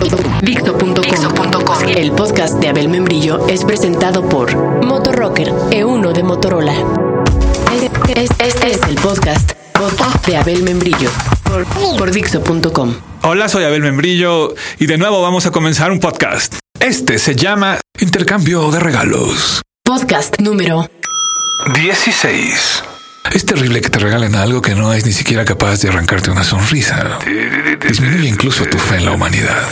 Dixo.com. El podcast de Abel Membrillo es presentado por Motorrocker E1 de Motorola. Este, este es el podcast, podcast de Abel Membrillo por, por Dixo.com. Hola, soy Abel Membrillo y de nuevo vamos a comenzar un podcast. Este se llama Intercambio de Regalos. Podcast número 16. Es terrible que te regalen algo que no es ni siquiera capaz de arrancarte una sonrisa. Disminuye incluso tu fe en la humanidad.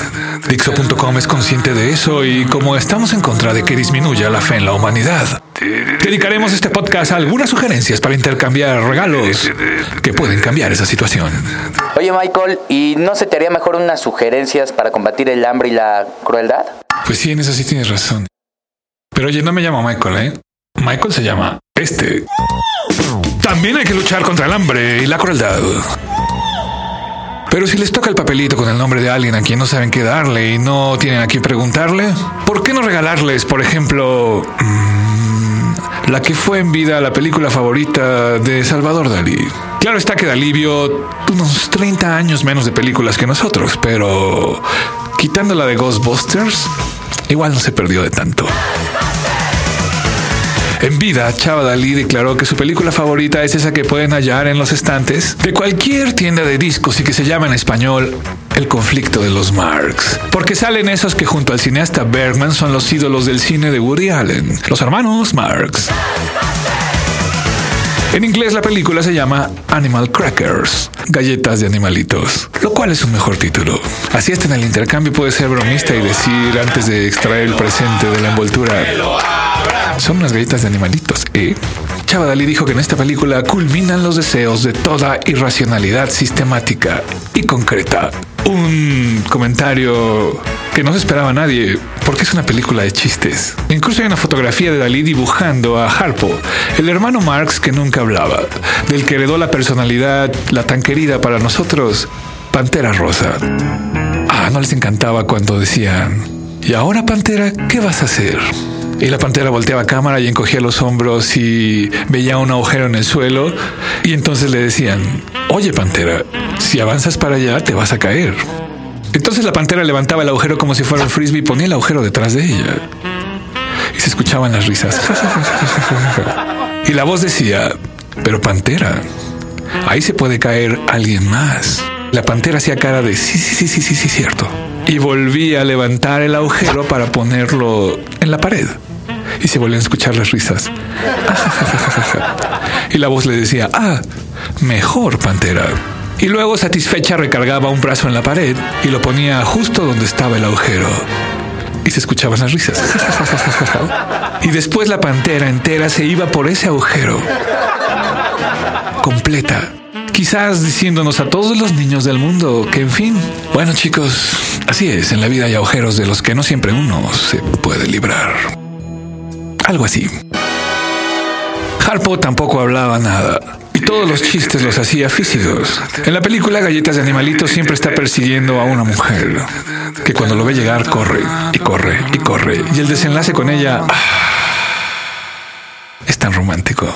Dixo.com es consciente de eso y como estamos en contra de que disminuya la fe en la humanidad, dedicaremos este podcast a algunas sugerencias para intercambiar regalos que pueden cambiar esa situación. Oye Michael, ¿y no se te haría mejor unas sugerencias para combatir el hambre y la crueldad? Pues sí, en eso sí tienes razón. Pero oye, no me llamo Michael, ¿eh? Michael se llama este. También hay que luchar contra el hambre y la crueldad. Pero si les toca el papelito con el nombre de alguien a quien no saben qué darle y no tienen a quién preguntarle, ¿por qué no regalarles, por ejemplo, mmm, la que fue en vida la película favorita de Salvador Dalí? Claro está que Dalí vio unos 30 años menos de películas que nosotros, pero quitando la de Ghostbusters, igual no se perdió de tanto. En vida, Chava Dalí declaró que su película favorita es esa que pueden hallar en los estantes de cualquier tienda de discos y que se llama en español El conflicto de los Marx. Porque salen esos que junto al cineasta Bergman son los ídolos del cine de Woody Allen, los hermanos Marx. En inglés la película se llama Animal Crackers, galletas de animalitos, lo cual es un mejor título. Así hasta en el intercambio puede ser bromista y decir antes de extraer el presente de la envoltura, son unas galletas de animalitos, ¿eh? Chava Dalí dijo que en esta película culminan los deseos de toda irracionalidad sistemática y concreta. Un comentario que no se esperaba nadie, porque es una película de chistes. Incluso hay una fotografía de Dalí dibujando a Harpo, el hermano Marx que nunca hablaba, del que heredó la personalidad, la tan querida para nosotros, Pantera Rosa. Ah, no les encantaba cuando decían, ¿y ahora Pantera qué vas a hacer? Y la pantera volteaba a cámara y encogía los hombros y veía un agujero en el suelo. Y entonces le decían, oye pantera, si avanzas para allá te vas a caer. Entonces la pantera levantaba el agujero como si fuera un frisbee y ponía el agujero detrás de ella. Y se escuchaban las risas. y la voz decía, pero pantera, ahí se puede caer alguien más. La pantera hacía cara de sí, sí, sí, sí, sí, sí, cierto. Y volvía a levantar el agujero para ponerlo en la pared y se volvían a escuchar las risas. y la voz le decía, ah, mejor, Pantera. Y luego, satisfecha, recargaba un brazo en la pared y lo ponía justo donde estaba el agujero. Y se escuchaban las risas. y después la pantera entera se iba por ese agujero. Completa. Quizás diciéndonos a todos los niños del mundo que, en fin, bueno chicos, así es, en la vida hay agujeros de los que no siempre uno se puede librar algo así. Harpo tampoco hablaba nada. Y todos los chistes los hacía físicos. En la película Galletas de Animalitos siempre está persiguiendo a una mujer que cuando lo ve llegar corre y corre y corre. Y el desenlace con ella ah, es tan romántico.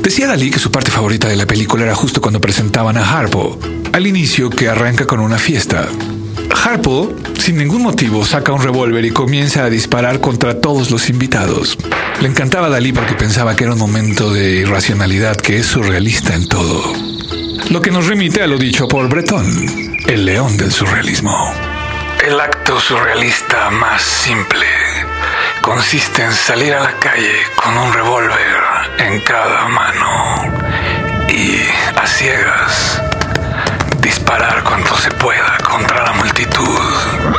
Decía Dalí que su parte favorita de la película era justo cuando presentaban a Harpo, al inicio que arranca con una fiesta. Harpo, sin ningún motivo, saca un revólver y comienza a disparar contra todos los invitados. Le encantaba a Dalí porque pensaba que era un momento de irracionalidad que es surrealista en todo. Lo que nos remite a lo dicho por Breton, el león del surrealismo. El acto surrealista más simple consiste en salir a la calle con un revólver en cada mano y a ciegas disparar cuanto se pueda contra la multitud.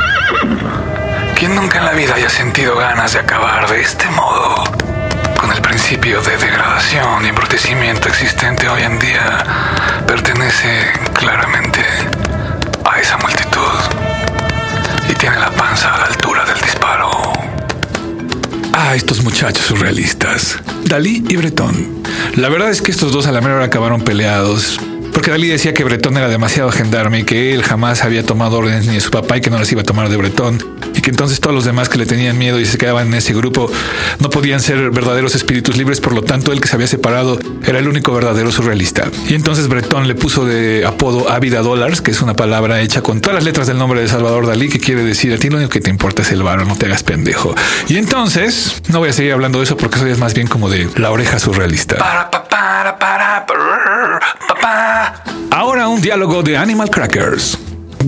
¿Quién nunca en la vida haya sentido ganas de acabar de este modo? Con el principio de degradación y embrutecimiento existente hoy en día, pertenece claramente a esa multitud y tiene la panza a la altura del disparo. Ah, estos muchachos surrealistas. Dalí y Bretón. La verdad es que estos dos a la mera hora acabaron peleados, porque Dalí decía que Bretón era demasiado gendarme y que él jamás había tomado órdenes ni de su papá y que no las iba a tomar de Bretón que entonces todos los demás que le tenían miedo y se quedaban en ese grupo no podían ser verdaderos espíritus libres, por lo tanto el que se había separado era el único verdadero surrealista. Y entonces Breton le puso de apodo Ávida Dollars, que es una palabra hecha con todas las letras del nombre de Salvador Dalí, que quiere decir a ti lo único que te importa es el varo, no te hagas pendejo. Y entonces, no voy a seguir hablando de eso porque eso es más bien como de la oreja surrealista. Para, para, para, Ahora un diálogo de Animal Crackers.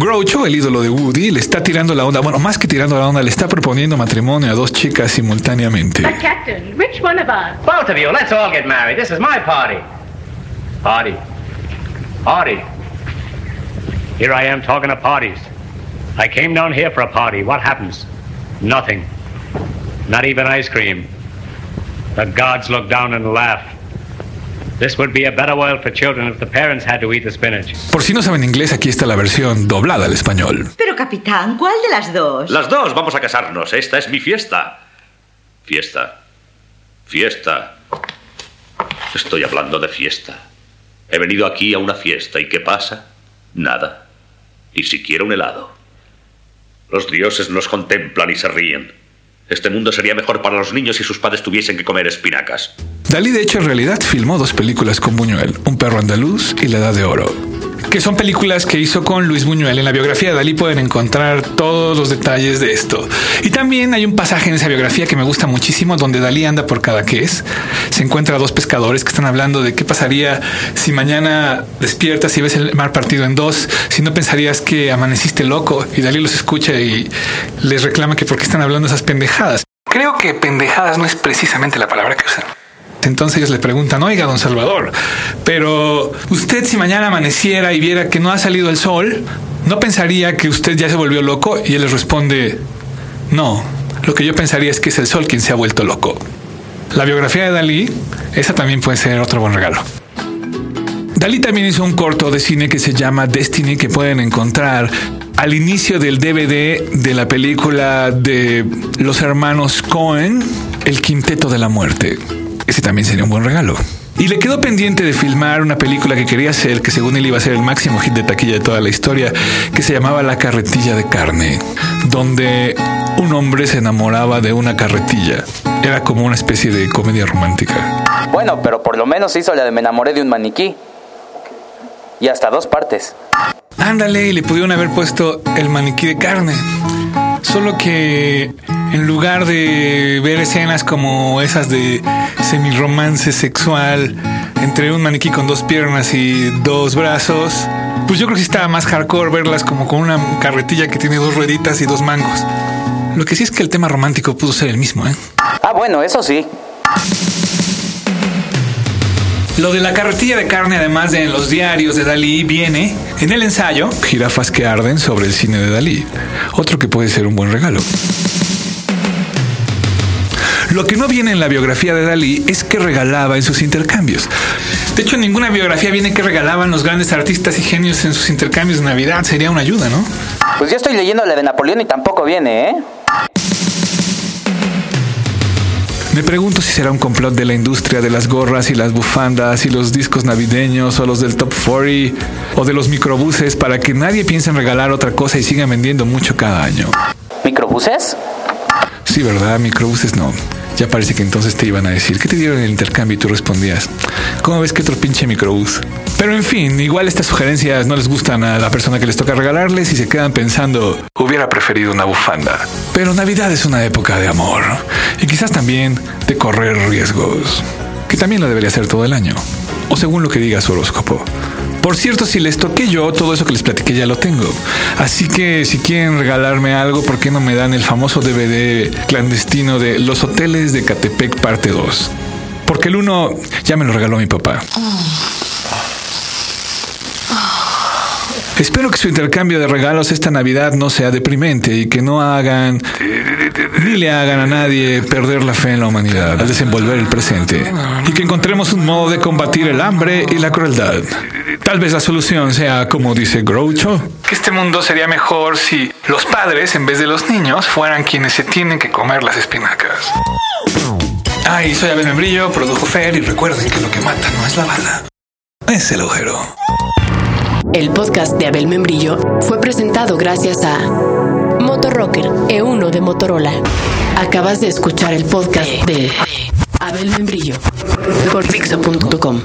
Groucho, el ídolo de Woody, le está tirando la onda. Bueno, más que tirando la onda, le está proponiendo matrimonio a dos chicas simultáneamente. But Captain, which one of us? Both of you. Let's all get married. This is my party. Party. Party. Here I am talking of parties. I came down here for a party. What happens? Nothing. Not even ice cream. The gods look down and laugh. Por si no saben inglés, aquí está la versión doblada al español. Pero capitán, ¿cuál de las dos? Las dos, vamos a casarnos. Esta es mi fiesta. Fiesta. Fiesta. Estoy hablando de fiesta. He venido aquí a una fiesta y ¿qué pasa? Nada. Ni siquiera un helado. Los dioses nos contemplan y se ríen. Este mundo sería mejor para los niños si sus padres tuviesen que comer espinacas. Dalí, de hecho, en realidad filmó dos películas con Buñuel, Un perro andaluz y La Edad de Oro que son películas que hizo con Luis Buñuel. En la biografía de Dalí pueden encontrar todos los detalles de esto. Y también hay un pasaje en esa biografía que me gusta muchísimo, donde Dalí anda por cada es. Se encuentra a dos pescadores que están hablando de qué pasaría si mañana despiertas y ves el mar partido en dos, si no pensarías que amaneciste loco. Y Dalí los escucha y les reclama que por qué están hablando esas pendejadas. Creo que pendejadas no es precisamente la palabra que usan. Entonces ellos le preguntan, oiga, don Salvador, pero usted si mañana amaneciera y viera que no ha salido el sol, ¿no pensaría que usted ya se volvió loco? Y él les responde, no, lo que yo pensaría es que es el sol quien se ha vuelto loco. La biografía de Dalí, esa también puede ser otro buen regalo. Dalí también hizo un corto de cine que se llama Destiny que pueden encontrar al inicio del DVD de la película de los hermanos Cohen, El Quinteto de la Muerte. Ese también sería un buen regalo. Y le quedó pendiente de filmar una película que quería hacer, que según él iba a ser el máximo hit de taquilla de toda la historia, que se llamaba La carretilla de carne, donde un hombre se enamoraba de una carretilla. Era como una especie de comedia romántica. Bueno, pero por lo menos hizo la de Me enamoré de un maniquí. Y hasta dos partes. Ándale, y le pudieron haber puesto el maniquí de carne. Solo que en lugar de ver escenas como esas de semirromance sexual entre un maniquí con dos piernas y dos brazos, pues yo creo que sí estaba más hardcore verlas como con una carretilla que tiene dos rueditas y dos mangos. Lo que sí es que el tema romántico pudo ser el mismo, ¿eh? Ah, bueno, eso sí. Lo de la carretilla de carne, además de en los diarios de Dalí, viene en el ensayo Jirafas que arden sobre el cine de Dalí. Otro que puede ser un buen regalo. Lo que no viene en la biografía de Dalí es que regalaba en sus intercambios. De hecho, en ninguna biografía viene que regalaban los grandes artistas y genios en sus intercambios de Navidad. Sería una ayuda, ¿no? Pues yo estoy leyendo la de Napoleón y tampoco viene, ¿eh? Me pregunto si será un complot de la industria de las gorras y las bufandas y los discos navideños o los del Top 40 o de los microbuses para que nadie piense en regalar otra cosa y sigan vendiendo mucho cada año. ¿Microbuses? Sí, ¿verdad? Microbuses no. Ya parece que entonces te iban a decir, ¿qué te dieron en el intercambio? Y tú respondías, ¿cómo ves que otro pinche microbús? Pero en fin, igual estas sugerencias no les gustan a la persona que les toca regalarles y se quedan pensando, hubiera preferido una bufanda. Pero Navidad es una época de amor y quizás también de correr riesgos, que también lo debería hacer todo el año, o según lo que diga su horóscopo. Por cierto, si les toqué yo, todo eso que les platiqué ya lo tengo. Así que si quieren regalarme algo, ¿por qué no me dan el famoso DVD clandestino de Los Hoteles de Catepec parte 2? Porque el uno ya me lo regaló mi papá. Espero que su intercambio de regalos esta Navidad no sea deprimente y que no hagan ni le hagan a nadie perder la fe en la humanidad al desenvolver el presente y que encontremos un modo de combatir el hambre y la crueldad. Tal vez la solución sea, como dice Groucho, que este mundo sería mejor si los padres, en vez de los niños, fueran quienes se tienen que comer las espinacas. Ay, soy Abel Membrillo, produjo Fer y recuerden que lo que mata no es la bala, es el agujero. El podcast de Abel Membrillo fue presentado gracias a Motorrocker E1 de Motorola. Acabas de escuchar el podcast de Abel Membrillo por Dixo.com.